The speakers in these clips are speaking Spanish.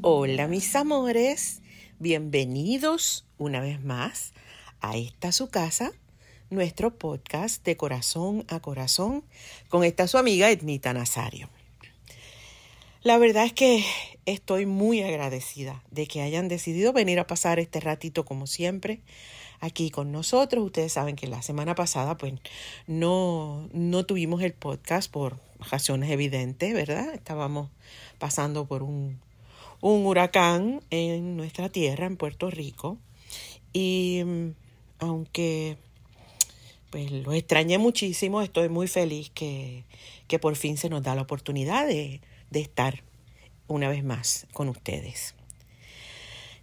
Hola mis amores, bienvenidos una vez más a esta su casa, nuestro podcast de corazón a corazón con esta su amiga Ednita Nazario. La verdad es que estoy muy agradecida de que hayan decidido venir a pasar este ratito como siempre aquí con nosotros. Ustedes saben que la semana pasada pues no, no tuvimos el podcast por razones evidentes, ¿verdad? Estábamos pasando por un un huracán en nuestra tierra, en Puerto Rico. Y mm, aunque pues lo extrañé muchísimo, estoy muy feliz que, que por fin se nos da la oportunidad de, de estar una vez más con ustedes.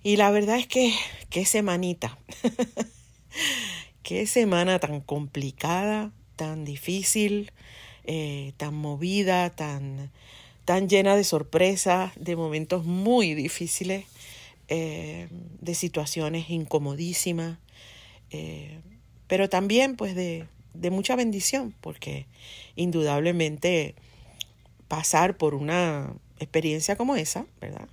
Y la verdad es que, qué semanita, qué semana tan complicada, tan difícil, eh, tan movida, tan, tan llena de sorpresas, de momentos muy difíciles, eh, de situaciones incomodísimas, eh, pero también pues de, mucha bendición, porque indudablemente pasar por una experiencia como esa, ¿verdad?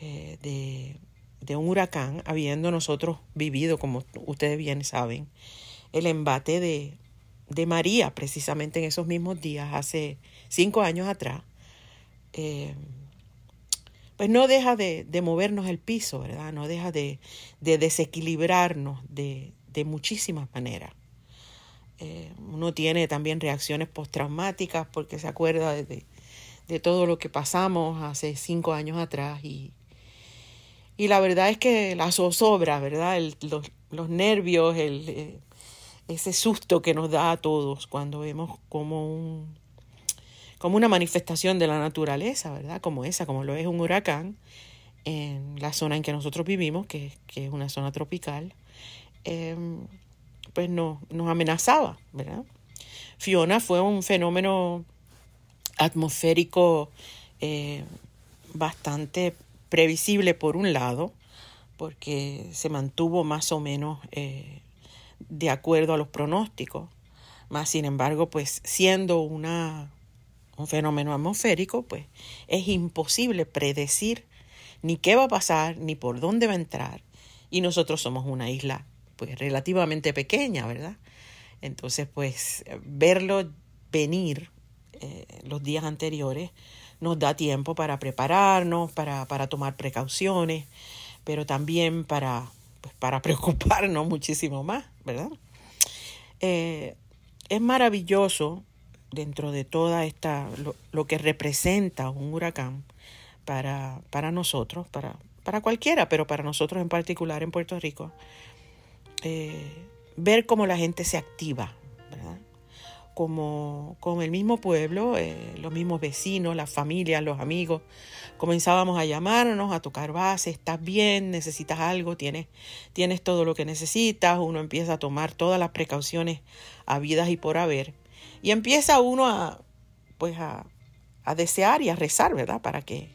Eh, de, de, un huracán, habiendo nosotros vivido, como ustedes bien saben, el embate de, de María, precisamente en esos mismos días, hace cinco años atrás, eh, pues no deja de, movernos el piso, ¿verdad? No deja de, desequilibrarnos de, muchísimas maneras. Eh, uno tiene también reacciones postraumáticas porque se acuerda de, todo lo que pasamos hace cinco años atrás y, y la verdad es que la zozobra, ¿verdad? los, nervios, el, eh, ese susto que nos da a todos cuando vemos como un, como una manifestación de la naturaleza, ¿verdad? Como esa, como lo es un huracán en la zona en que nosotros vivimos, que, es una zona tropical, em, pues no, nos amenazaba, ¿verdad? Fiona fue un fenómeno atmosférico eh, bastante previsible por un lado, porque se mantuvo más o menos eh, de acuerdo a los pronósticos, más sin embargo, pues siendo una un fenómeno atmosférico, pues es imposible predecir ni qué va a pasar, ni por dónde va a entrar. Y nosotros somos una isla pues relativamente pequeña, ¿verdad? Entonces, pues verlo venir eh, los días anteriores nos da tiempo para prepararnos, para, para tomar precauciones, pero también para, pues, para preocuparnos muchísimo más, ¿verdad? Eh, es maravilloso dentro de toda esta, lo, que representa un huracán para, para nosotros, para, para cualquiera, pero para nosotros en particular en Puerto Rico, eh, ver cómo la gente se activa, ¿verdad? Como, como el mismo pueblo, eh, los mismos vecinos, las familias, los amigos, comenzábamos a llamarnos, a tocar base, estás bien, necesitas algo, tienes, tienes todo lo que necesitas, uno empieza a tomar todas las precauciones habidas y por haber y empieza uno a, pues a, a desear y a rezar, ¿verdad? Para que,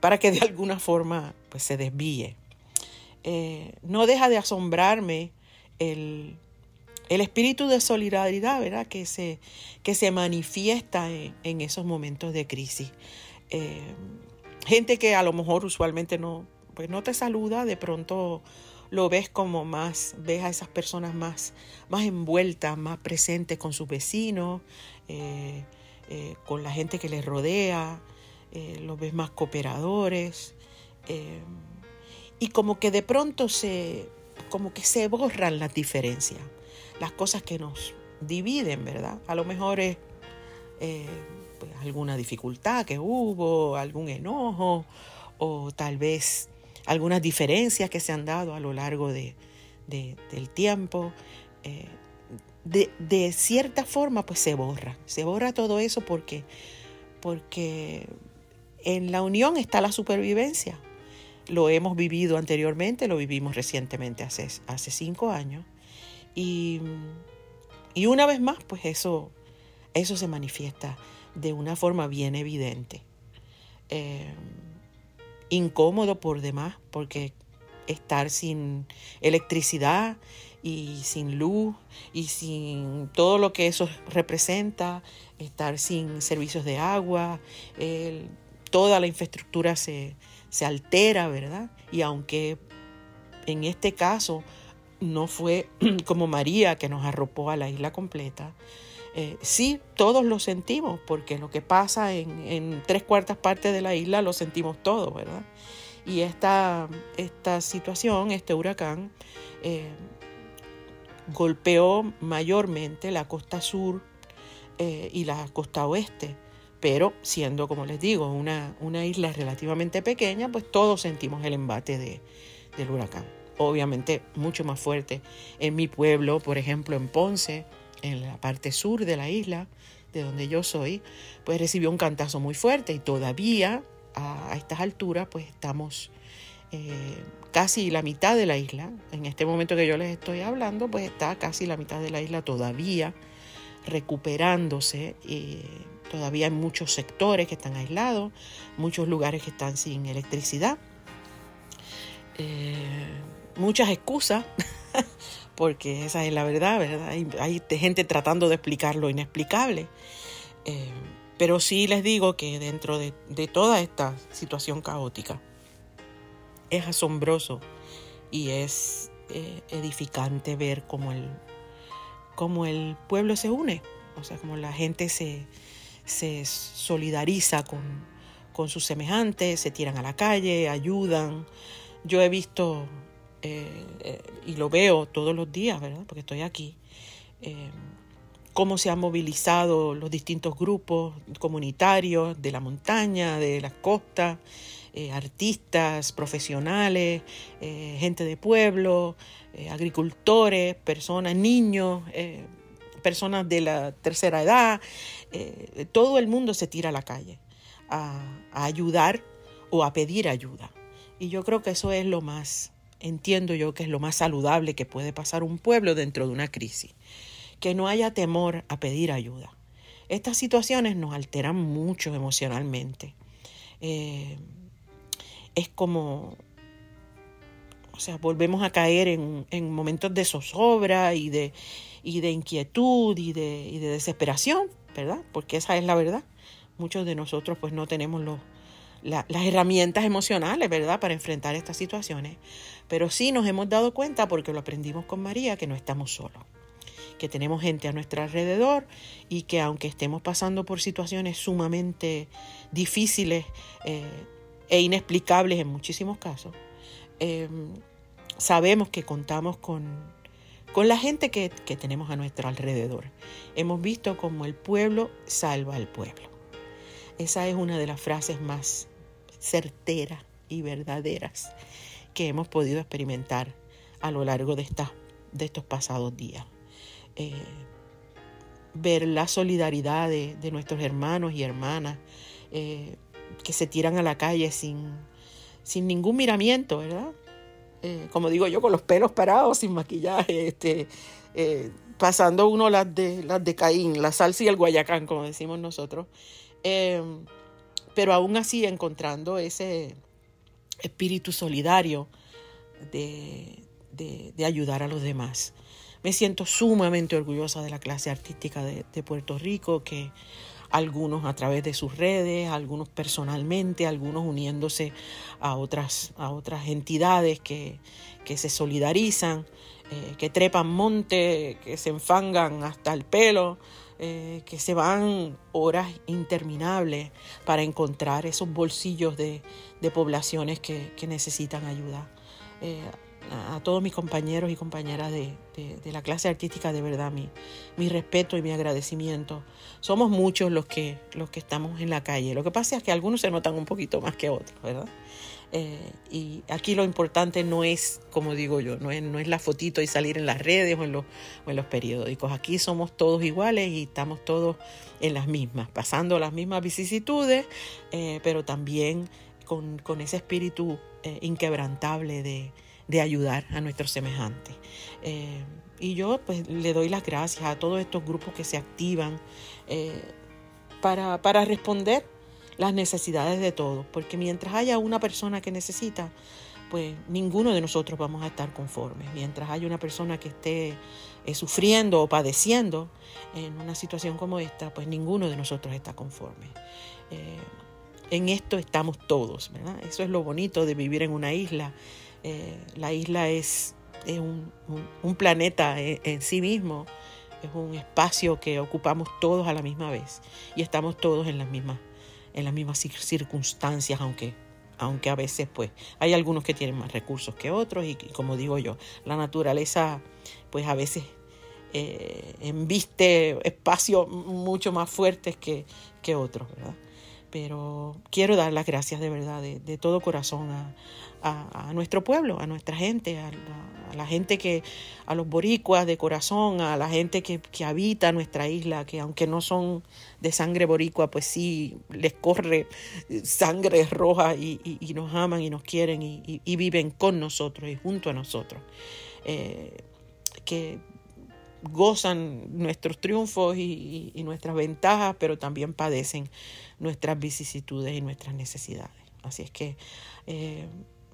para que de alguna forma pues, se desvíe. Eh, no deja de asombrarme el, el, espíritu de solidaridad, ¿verdad? Que se, que se manifiesta en, esos momentos de crisis. Eh, gente que a lo mejor usualmente no, pues no te saluda, de pronto lo ves como más, ves a esas personas más, más envueltas, más presentes con sus vecinos, eh, con la gente que les rodea, los ves más cooperadores, y como que de pronto se, como que se borran las diferencias, las cosas que nos dividen, ¿verdad? A lo mejor es pues, alguna dificultad que hubo, algún enojo, o tal vez algunas diferencias que se han dado a lo largo de, del tiempo. Eh, de, cierta forma, pues se borra. Se borra todo eso porque, porque en la unión está la supervivencia. Lo hemos vivido anteriormente, lo vivimos recientemente hace, hace cinco años. Y, y una vez más, pues eso, eso se manifiesta de una forma bien evidente. Eh, incómodo por demás, porque estar sin electricidad y sin luz y sin todo lo que eso representa, estar sin servicios de agua, toda la infraestructura se, se altera, ¿verdad? Y aunque en este caso no fue como María que nos arropó a la isla completa, eh, sí, todos lo sentimos, porque lo que pasa en, tres cuartas partes de la isla lo sentimos todos, ¿verdad? Y esta, esta situación, este huracán, eh, golpeó mayormente la costa sur eh, y la costa oeste, pero siendo, como les digo, una, isla relativamente pequeña, pues todos sentimos el embate de, del huracán. Obviamente mucho más fuerte en mi pueblo, por ejemplo, en Ponce, en la parte sur de la isla, de donde yo soy, pues recibió un cantazo muy fuerte y todavía a, estas alturas pues estamos eh, casi la mitad de la isla. En este momento que yo les estoy hablando pues está casi la mitad de la isla todavía recuperándose. y todavía hay muchos sectores que están aislados, muchos lugares que están sin electricidad. Eh, muchas excusas porque esa es la verdad, ¿verdad? Hay, gente tratando de explicar lo inexplicable. Eh, pero sí les digo que dentro de, toda esta situación caótica es asombroso y es eh, edificante ver cómo el, cómo el pueblo se une, o sea, cómo la gente se, se solidariza con, con sus semejantes, se tiran a la calle, ayudan. Yo he visto eh, eh, y lo veo todos los días, ¿verdad? Porque estoy aquí, eh, cómo se han movilizado los distintos grupos comunitarios de la montaña, de las costas, artistas, profesionales, gente de pueblo, agricultores, personas, niños, personas de la tercera edad, todo el mundo se tira a la calle a ayudar o a pedir ayuda. Y yo creo que eso es lo más entiendo yo que es lo más saludable que puede pasar un pueblo dentro de una crisis, que no haya temor a pedir ayuda. Estas situaciones nos alteran mucho emocionalmente. Eh, es como, o sea, volvemos a caer en, momentos de zozobra y de, y de inquietud y de, y de desesperación, ¿verdad? Porque esa es la verdad. Muchos de nosotros pues no tenemos las herramientas emocionales, ¿verdad?, para enfrentar estas situaciones. Pero sí nos hemos dado cuenta, porque lo aprendimos con María, que no estamos solos, que tenemos gente a nuestro alrededor y que aunque estemos pasando por situaciones sumamente difíciles eh, e inexplicables en muchísimos casos, em, sabemos que contamos con, con la gente que, que tenemos a nuestro alrededor. Hemos visto cómo el pueblo salva al pueblo. Esa es una de las frases más certeras y verdaderas que hemos podido experimentar a lo largo de, de estos pasados días. Eh, ver la solidaridad de, nuestros hermanos y hermanas eh, que se tiran a la calle sin, sin ningún miramiento, ¿verdad? Eh, como digo yo, con los pelos parados, sin maquillaje, este, pasando uno las de, las de Caín, la salsa y el guayacán, como decimos nosotros pero aún así encontrando ese espíritu solidario de, ayudar a los demás. Me siento sumamente orgullosa de la clase artística de, Puerto Rico, que algunos a través de sus redes, algunos personalmente, algunos uniéndose a otras, a otras entidades que, se solidarizan, eh, que trepan monte, que se enfangan hasta el pelo eh, que se van horas interminables para encontrar esos bolsillos de, poblaciones que, necesitan ayuda. Eh, a, todos mis compañeros y compañeras de, la clase artística, de verdad, mi, mi, respeto y mi agradecimiento. Somos muchos los que, los que estamos en la calle. Lo que pasa es que algunos se notan un poquito más que otros, ¿verdad? Eh, y aquí lo importante no es, como digo yo, no es, no es la fotito y salir en las redes o en, los, en los periódicos. Aquí somos todos iguales y estamos todos en las mismas, pasando las mismas vicisitudes, eh, pero también con, con ese espíritu eh, inquebrantable de, de, ayudar a nuestros semejantes. y yo pues le doy las gracias a todos estos grupos que se activan para, para responder las necesidades de todos, porque mientras haya una persona que necesita, pues ninguno de nosotros vamos a estar conformes. Mientras haya una persona que esté eh, sufriendo o padeciendo en una situación como esta, pues ninguno de nosotros está conforme. Eh, en esto estamos todos, ¿verdad? Eso es lo bonito de vivir en una isla. Eh, la isla es, un, planeta en, sí mismo, es un espacio que ocupamos todos a la misma vez y estamos todos en las mismas, en las mismas circunstancias, aunque aunque a veces pues hay algunos que tienen más recursos que otros y, como digo yo, la naturaleza pues a veces eh, embiste espacios mucho más fuertes que, que otros, ¿verdad? Pero quiero dar las gracias de verdad, de todo corazón a, nuestro pueblo, a nuestra gente, a la, gente que, a los boricuas de corazón, a la gente que, habita nuestra isla, que aunque no son de sangre boricua, pues sí les corre sangre roja y, nos aman y nos quieren y, viven con nosotros y junto a nosotros. Eh, que gozan nuestros triunfos y, nuestras ventajas, pero también padecen nuestras vicisitudes y nuestras necesidades. Así es que eh,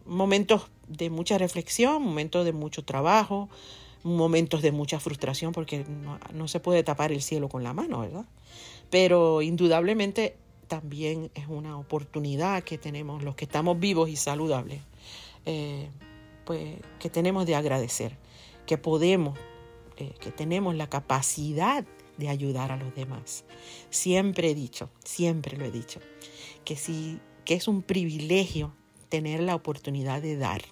momentos de mucha reflexión, momentos de mucho trabajo, momentos de mucha frustración, porque no, se puede tapar el cielo con la mano, ¿verdad? Pero indudablemente también es una oportunidad que tenemos los que estamos vivos y saludables, eh, pues que tenemos de agradecer, que podemos, eh, que tenemos la capacidad de ayudar a los demás. Siempre he dicho, siempre lo he dicho, que sí, que es un privilegio tener la oportunidad de dar.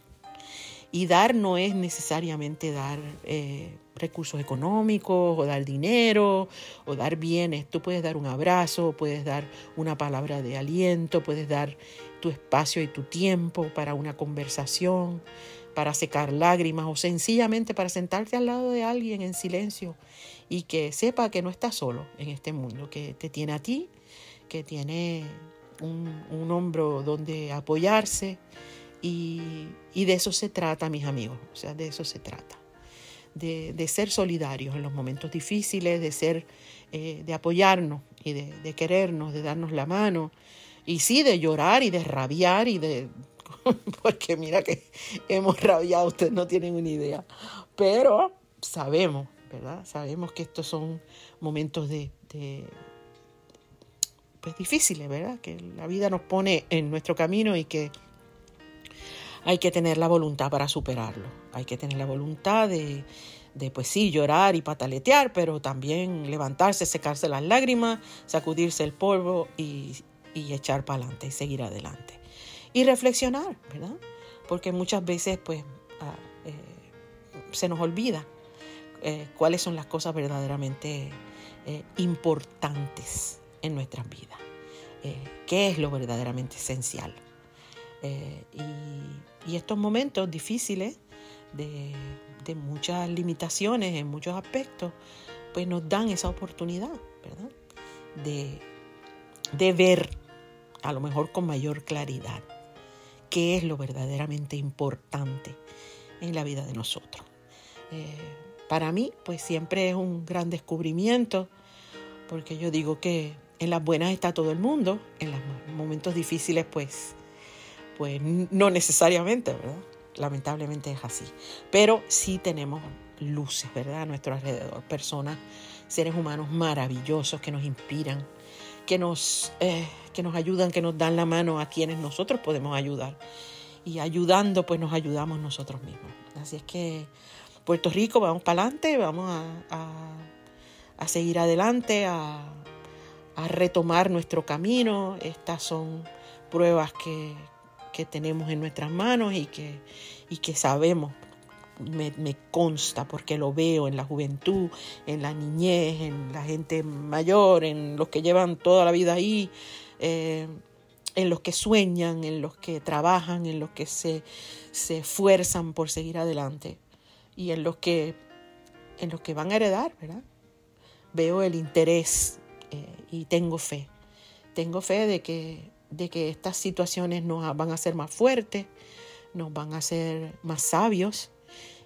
Y dar no es necesariamente dar eh, recursos económicos o dar dinero o dar bienes. Tú puedes dar un abrazo, puedes dar una palabra de aliento, puedes dar tu espacio y tu tiempo para una conversación, para secar lágrimas o sencillamente para sentarte al lado de alguien en silencio y que sepa que no estás solo en este mundo, que te tiene a ti, que tiene un, hombro donde apoyarse y, de eso se trata, mis amigos, o sea, de eso se trata. De, ser solidarios en los momentos difíciles, de ser, eh, de apoyarnos y de, querernos, de darnos la mano, y sí, de llorar y de rabiar y de, porque mira que hemos rabiado, ustedes no tienen una idea, pero sabemos, ¿verdad? Sabemos que estos son momentos de, pues difíciles, ¿verdad? Que la vida nos pone en nuestro camino y que hay que tener la voluntad para superarlo. Hay que tener la voluntad de, de pues sí, llorar y pataletear, pero también levantarse, secarse las lágrimas, sacudirse el polvo y, echar para adelante y seguir adelante. Y reflexionar, ¿verdad? Porque muchas veces pues ah, eh, se nos olvida eh, cuáles son las cosas verdaderamente eh, importantes en nuestras vidas. ¿Qué es lo verdaderamente esencial? Y, estos momentos difíciles de, muchas limitaciones en muchos aspectos, pues nos dan esa oportunidad, ¿verdad? De ver, a lo mejor con mayor claridad, qué es lo verdaderamente importante en la vida de nosotros. Eh, para mí, pues siempre es un gran descubrimiento, porque yo digo que en las buenas está todo el mundo, en los momentos difíciles pues, pues no necesariamente, ¿verdad? Lamentablemente es así. Pero sí tenemos luces, ¿verdad? A nuestro alrededor, personas, seres humanos maravillosos que nos inspiran, que nos, eh, que nos ayudan, que nos dan la mano a quienes nosotros podemos ayudar. Y ayudando, pues nos ayudamos nosotros mismos. Así es que Puerto Rico, vamos para adelante, vamos a, a seguir adelante, a, a retomar nuestro camino. Estas son pruebas que, tenemos en nuestras manos y que, y que sabemos, me, consta porque lo veo en la juventud, en la niñez, en la gente mayor, en los que llevan toda la vida ahí, eh, en los que sueñan, en los que trabajan, en los que se, se esfuerzan por seguir adelante y en los que en los que van a heredar, ¿verdad? Veo el interés eh, y tengo fe. Tengo fe de que, de que estas situaciones nos van a hacer más fuertes, nos van a hacer más sabios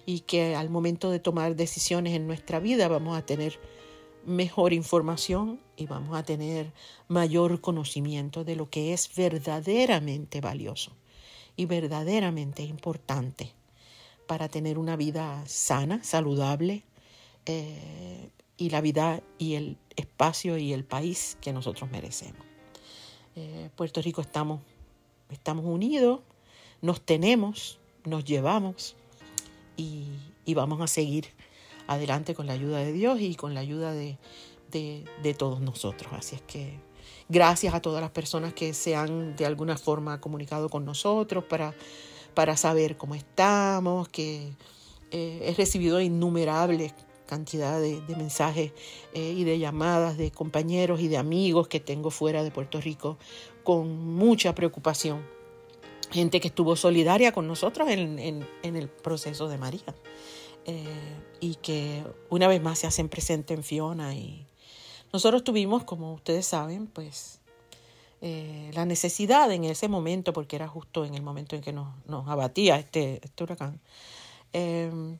y que al momento de tomar decisiones en nuestra vida vamos a tener mejor información y vamos a tener mayor conocimiento de lo que es verdaderamente valioso y verdaderamente importante para tener una vida sana, saludable eh, y la vida y el espacio y el país que nosotros merecemos. Eh, Puerto Rico estamos, estamos unidos, nos tenemos, nos llevamos y, vamos a seguir adelante con la ayuda de Dios y con la ayuda de, de todos nosotros. Así es que Gracias a todas las personas que se han de alguna forma comunicado con nosotros para, para saber cómo estamos, que eh, he recibido innumerables cantidades de, mensajes eh, y de llamadas de compañeros y de amigos que tengo fuera de Puerto Rico con mucha preocupación. Gente que estuvo solidaria con nosotros en, el proceso de María eh, y que una vez más se hacen presente en Fiona y, nosotros tuvimos, como ustedes saben, pues eh, la necesidad en ese momento, porque era justo en el momento en que nos, abatía este, este huracán, em,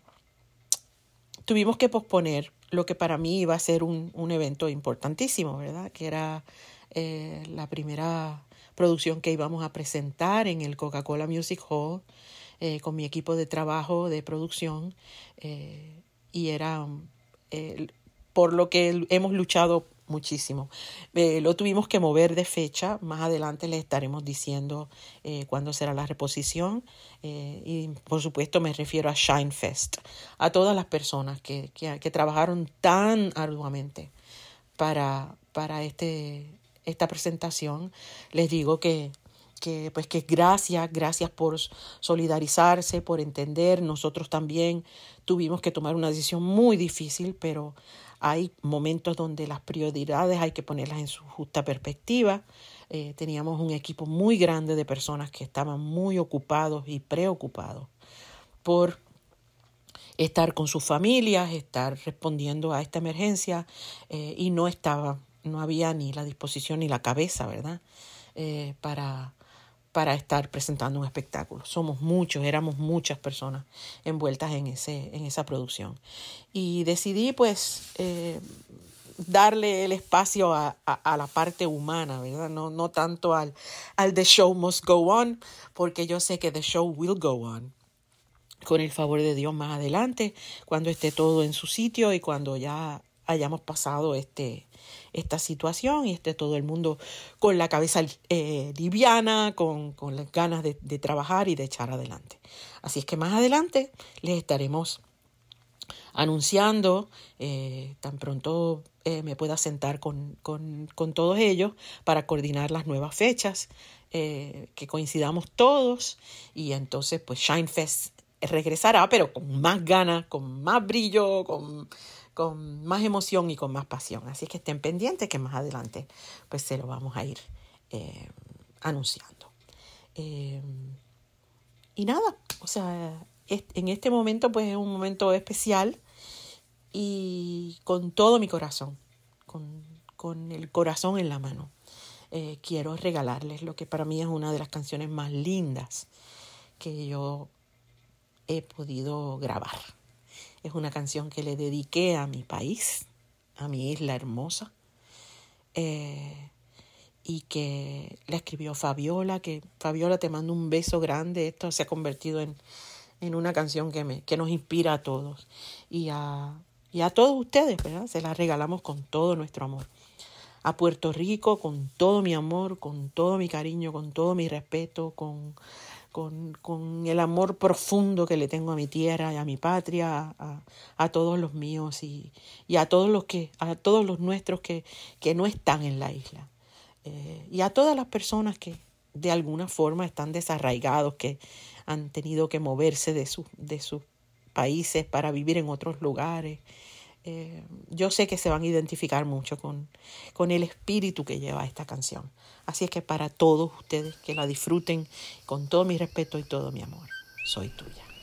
tuvimos que posponer lo que para mí iba a ser un, evento importantísimo, ¿verdad? Que era eh, la primera producción que íbamos a presentar en el Coca-Cola Music Hall eh, con mi equipo de trabajo de producción y era por lo que hemos luchado muchísimo. Eh, lo tuvimos que mover de fecha, más adelante les estaremos diciendo eh, cuándo será la reposición eh, y por supuesto me refiero a Shine Fest, a todas las personas que, que, trabajaron tan arduamente para, para este, esta presentación. Les digo que que pues que gracias, gracias por solidarizarse, por entender. Nosotros también tuvimos que tomar una decisión muy difícil, pero hay momentos donde las prioridades hay que ponerlas en su justa perspectiva. Eh, teníamos un equipo muy grande de personas que estaban muy ocupados y preocupados por estar con sus familias, estar respondiendo a esta emergencia eh, y no estaba, no había ni la disposición ni la cabeza, ¿verdad? Eh, para, para estar presentando un espectáculo. Somos muchos, éramos muchas personas envueltas en, ese, en esa producción. Y decidí pues eh, darle el espacio a, la parte humana, ¿verdad? No, no tanto al, al The Show Must Go On, porque yo sé que The Show Will Go On con el favor de Dios más adelante, cuando esté todo en su sitio y cuando ya hayamos pasado este, esta situación y esté todo el mundo con la cabeza eh, liviana, con, con, las ganas de, trabajar y de echar adelante. Así es que más adelante les estaremos anunciando, eh, tan pronto eh, me pueda sentar con, con, con, todos ellos para coordinar las nuevas fechas, que coincidamos todos y entonces pues Shinefest regresará, pero con más ganas, con más brillo, con con más emoción y con más pasión. Así que estén pendientes que más adelante pues se lo vamos a ir eh, anunciando. Eh, y nada, o sea, en este momento pues es un momento especial y con todo mi corazón, con, el corazón en la mano, eh, quiero regalarles lo que para mí es una de las canciones más lindas que yo he podido grabar. Es una canción que le dediqué a mi país, a mi isla hermosa, eh, y que la escribió Fabiola, que Fabiola te mando un beso grande, esto se ha convertido en, en una canción que, me, que nos inspira a todos y a, y a todos ustedes, ¿verdad? Se la regalamos con todo nuestro amor. A Puerto Rico con todo mi amor, con todo mi cariño, con todo mi respeto, con con, el amor profundo que le tengo a mi tierra y a mi patria, a, todos los míos y, a todos los que, a todos los nuestros que, que no están en la isla. Eh, y a todas las personas que de alguna forma están desarraigados, que han tenido que moverse de, de sus países para vivir en otros lugares. Eh, yo sé que se van a identificar mucho con, con el espíritu que lleva esta canción. Así es que para todos ustedes que la disfruten con todo mi respeto y todo mi amor, soy tuya.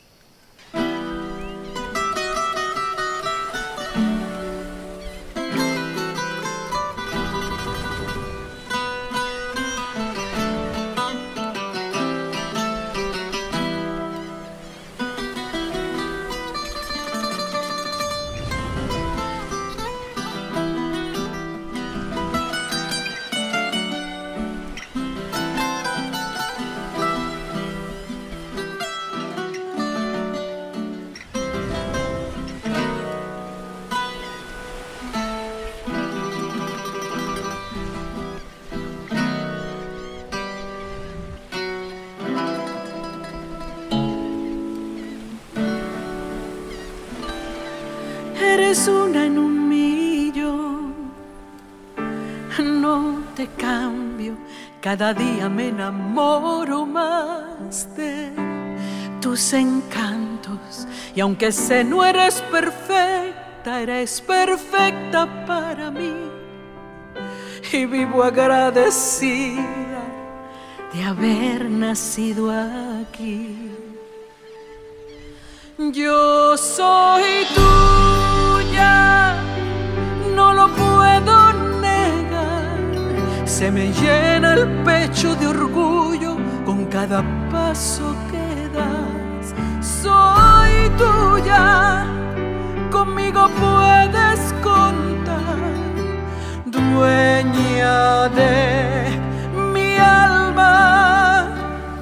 Cada día me enamoro más de tus encantos. Y aunque sé no eres perfecta, eres perfecta para mí. Y vivo agradecida de haber nacido aquí. Yo soy tuya, no lo puedo. Se me llena el pecho de orgullo con cada paso que das. Soy tuya, conmigo puedes contar, dueña de mi alma,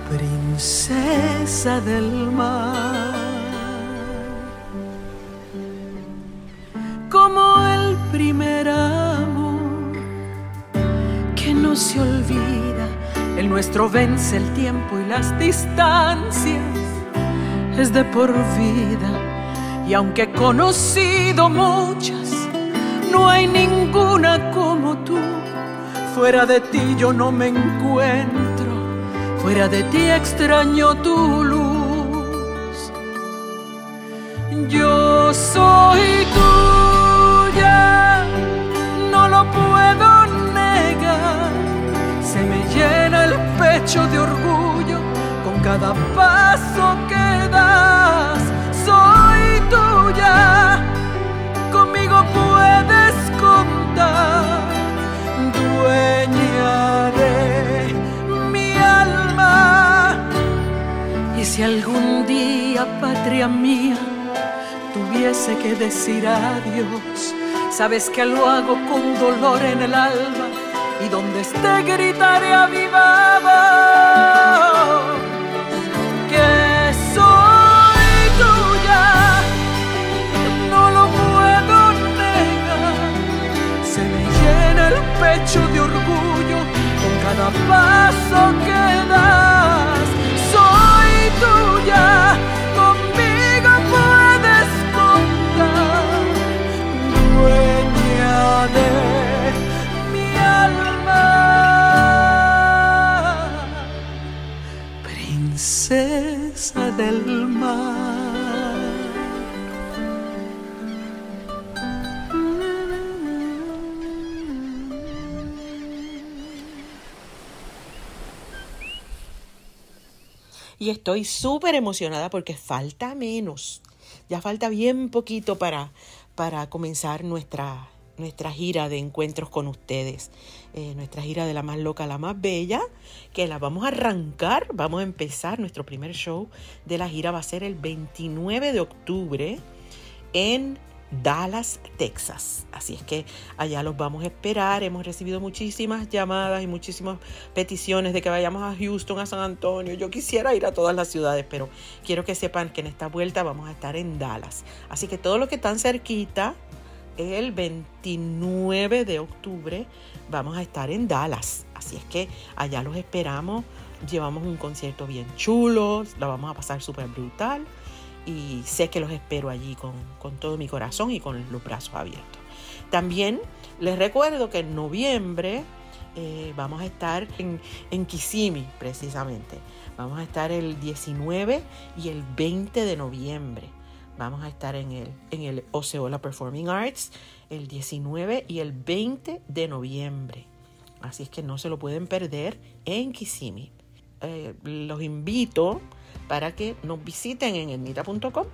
princesa del mar. Nuestro vence el tiempo y las distancias, es de por vida. Y aunque he conocido muchas, no hay ninguna como tú. Fuera de ti yo no me encuentro, fuera de ti extraño tu luz. Yo soy tuya, no lo puedo de orgullo con cada paso que das. Soy tuya, conmigo puedes contar, dueña de mi alma. Y si algún día, patria mía, tuviese que decir adiós, sabes que lo hago con dolor en el alma y donde esté gritaré a que soy tuya, no lo puedo negar, se me llena el pecho de orgullo con cada paso que das, del mar. Y estoy súper emocionada porque falta menos. Ya falta bien poquito para, para comenzar nuestra, nuestra gira de encuentros con ustedes. Eh, nuestra gira de la más loca a la más bella, que la vamos a arrancar. Vamos a empezar. Nuestro primer show de la gira va a ser el 29 de octubre en Dallas, Texas. Así es que allá los vamos a esperar. Hemos recibido muchísimas llamadas y muchísimas peticiones de que vayamos a Houston, a San Antonio. Yo quisiera ir a todas las ciudades, pero quiero que sepan que en esta vuelta vamos a estar en Dallas. Así que todos los que están cerquita, el 29 de octubre vamos a estar en Dallas. Así es que allá los esperamos. Llevamos un concierto bien chulo, la vamos a pasar súper brutal y sé que los espero allí con, con, todo mi corazón y con los brazos abiertos. También les recuerdo que en noviembre eh, vamos a estar en, en precisamente. Vamos a estar el 19 y el 20 de noviembre. Vamos a estar en el, en el Oceola Performing Arts el 19 y el 20 de noviembre. Así es que no se lo pueden perder en Kissimmee. Eh, los invito para que nos visiten en etnita.com,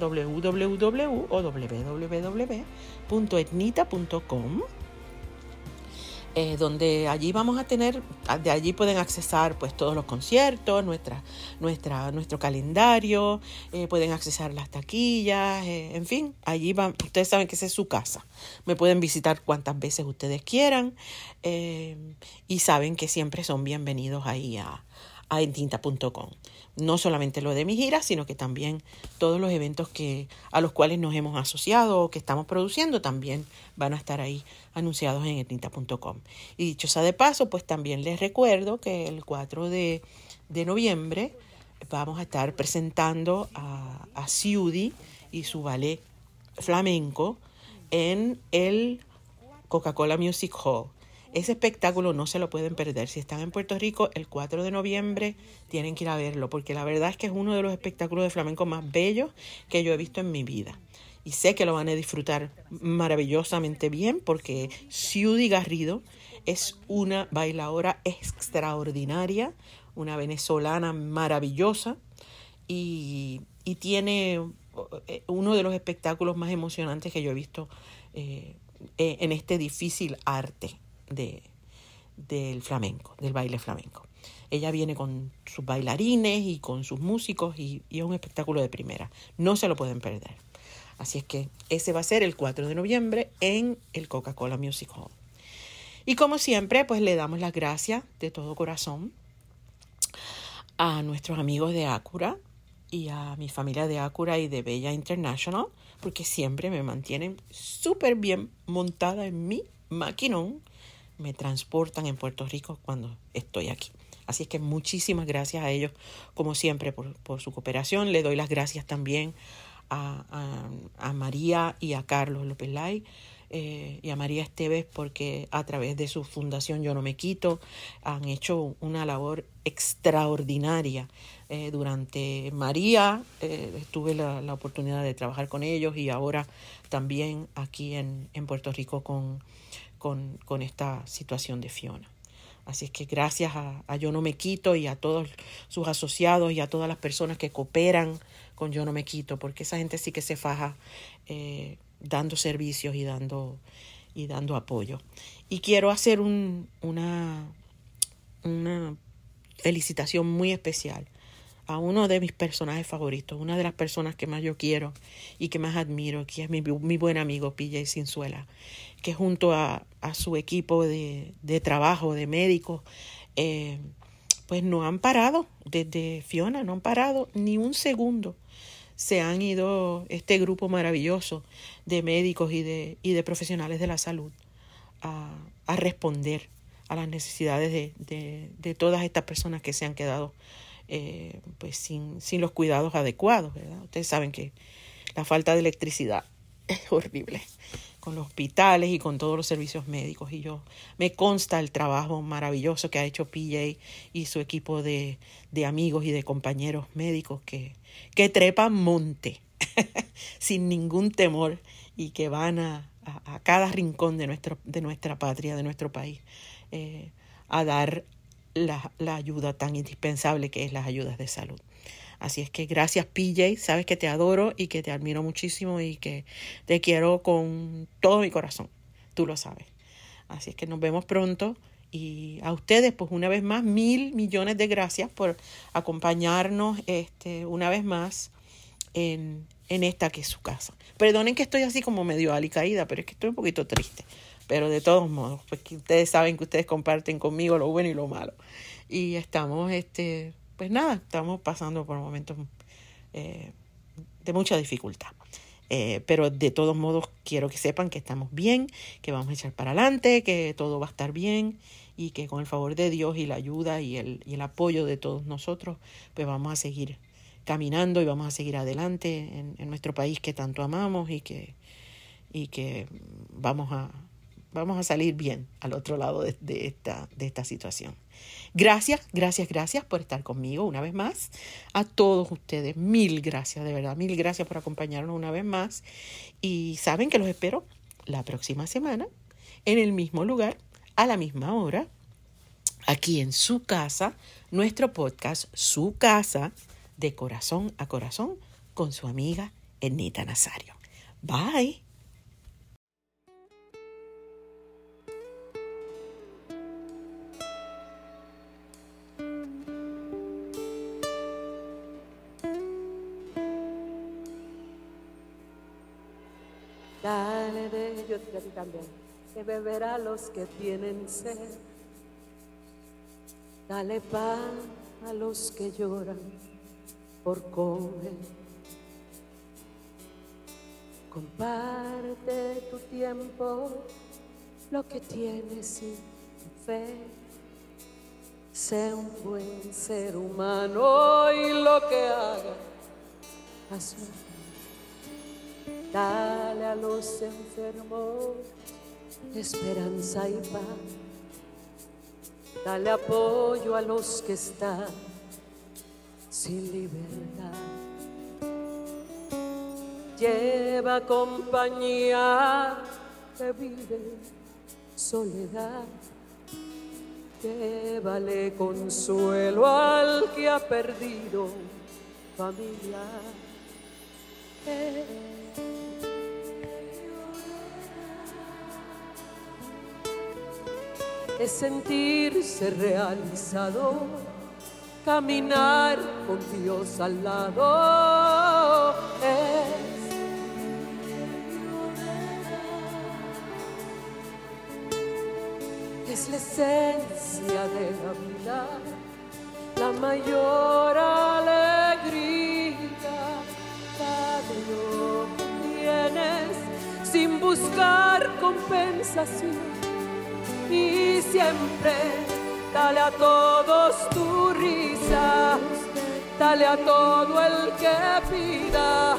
www o www.etnita.com, eh, donde allí vamos a tener, de allí pueden accesar pues todos los conciertos, nuestra, nuestra, nuestro calendario, eh, pueden accesar las taquillas, eh, en fin, allí van, ustedes saben que esa es su casa. Me pueden visitar cuantas veces ustedes quieran y saben que siempre son bienvenidos ahí a, a entinta.com no solamente lo de mi gira, sino que también todos los eventos que, a los cuales nos hemos asociado o que estamos produciendo también van a estar ahí anunciados en etnita.com. Y dicho sea de paso, pues también les recuerdo que el 4 de, de noviembre vamos a estar presentando a, a Ciudi y su ballet flamenco en el Coca-Cola Music Hall. Ese espectáculo no se lo pueden perder. Si están en Puerto Rico el 4 de noviembre, tienen que ir a verlo, porque la verdad es que es uno de los espectáculos de flamenco más bellos que yo he visto en mi vida. Y sé que lo van a disfrutar maravillosamente bien, porque Ciudi Garrido es una bailadora extraordinaria, una venezolana maravillosa, y, tiene eh, uno de los espectáculos más emocionantes que yo he visto eh, en este difícil arte de, del flamenco, del baile flamenco. Ella viene con sus bailarines y con sus músicos y, es un espectáculo de primera. No se lo pueden perder. Así es que ese va a ser el 4 de noviembre en el Coca-Cola Music Hall. Y como siempre, pues le damos las gracias de todo corazón a nuestros amigos de Acura y a mi familia de Acura y de Bella International, porque siempre me mantienen súper bien montada en mi maquinón me transportan en Puerto Rico cuando estoy aquí. Así es que muchísimas gracias a ellos, como siempre, por, su cooperación. Le doy las gracias también a, María y a Carlos López Lai eh, y a María Esteves porque a través de su fundación Yo No Me Quito han hecho una labor extraordinaria. Eh, durante María eh, tuve la, oportunidad de trabajar con ellos y ahora también aquí en, en Puerto Rico con con, esta situación de Fiona. Así es que gracias a, Yo No Me Quito y a todos sus asociados y a todas las personas que cooperan con Yo No Me Quito, porque esa gente sí que se faja eh, dando servicios y dando, y dando apoyo. Y quiero hacer un, una, una felicitación muy especial a uno de mis personajes favoritos, una de las personas que más yo quiero y que más admiro, que es mi, mi buen amigo PJ Sinzuela, que junto a, su equipo de, trabajo, de médicos, eh, pues no han parado, desde Fiona, no han parado ni un segundo. Se han ido este grupo maravilloso de médicos y de, y de profesionales de la salud a, responder a las necesidades de, de, todas estas personas que se han quedado eh, pues sin, sin los cuidados adecuados. Ustedes saben que la falta de electricidad es horrible con los hospitales y con todos los servicios médicos. Y yo me consta el trabajo maravilloso que ha hecho PJ y su equipo de, de amigos y de compañeros médicos que, que trepan monte sin ningún temor y que van a, a, cada rincón de, nuestro, de nuestra patria, de nuestro país, eh, a dar la, la ayuda tan indispensable que es las ayudas de salud. Así es que gracias PJ, sabes que te adoro y que te admiro muchísimo y que te quiero con todo mi corazón, tú lo sabes. Así es que nos vemos pronto y a ustedes pues una vez más mil millones de gracias por acompañarnos este, una vez más en, en esta que es su casa. Perdonen que estoy así como medio alicaída, pero es que estoy un poquito triste pero de todos modos, pues que ustedes saben que ustedes comparten conmigo lo bueno y lo malo. Y estamos, este, pues nada, estamos pasando por momentos eh, de mucha dificultad. Eh, pero de todos modos quiero que sepan que estamos bien, que vamos a echar para adelante, que todo va a estar bien y que con el favor de Dios y la ayuda y el, apoyo de todos nosotros, pues vamos a seguir caminando y vamos a seguir adelante en, nuestro país que tanto amamos y que, vamos a, salir bien al otro lado de esta situación. Gracias, gracias, gracias por estar conmigo una vez más. A todos ustedes, mil gracias, de verdad, mil gracias por acompañarnos una vez más. Y saben que los espero la próxima semana, en el mismo lugar, a la misma hora, aquí en su casa, nuestro podcast, su casa, de corazón a corazón, con su amiga Enita Nazario. Bye. Que beberá los que tienen sed. Dale pan a los que lloran por comer. Comparte tu tiempo, lo que tienes sin fe. Sé un buen ser humano y lo que haga, hazlo Dale a los enfermos esperanza y paz. Dale apoyo a los que están sin libertad. Lleva compañía que vive soledad. Llévale consuelo al que ha perdido familia. Es sentirse realizado, caminar con Dios al lado. Es, la esencia de la vida, la mayor alegría. Dale lo que tienes sin buscar compensación siempre. Dale a todos tu risa, dale a todo el que pida.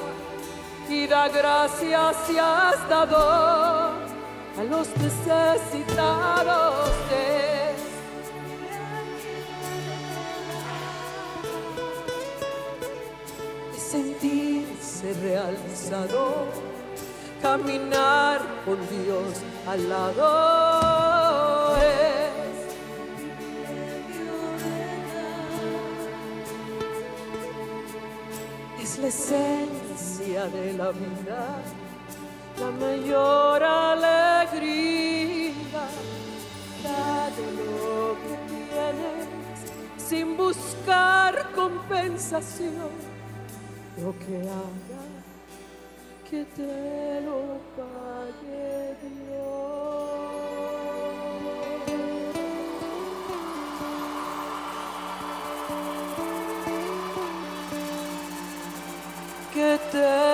Y da gracias si has dado a los necesitados de sentirse realizado, caminar con Dios al lado. De la vida, la mayor alegría. Dale lo que tienes sin buscar compensación. Lo que haga que te lo pague Dios. te.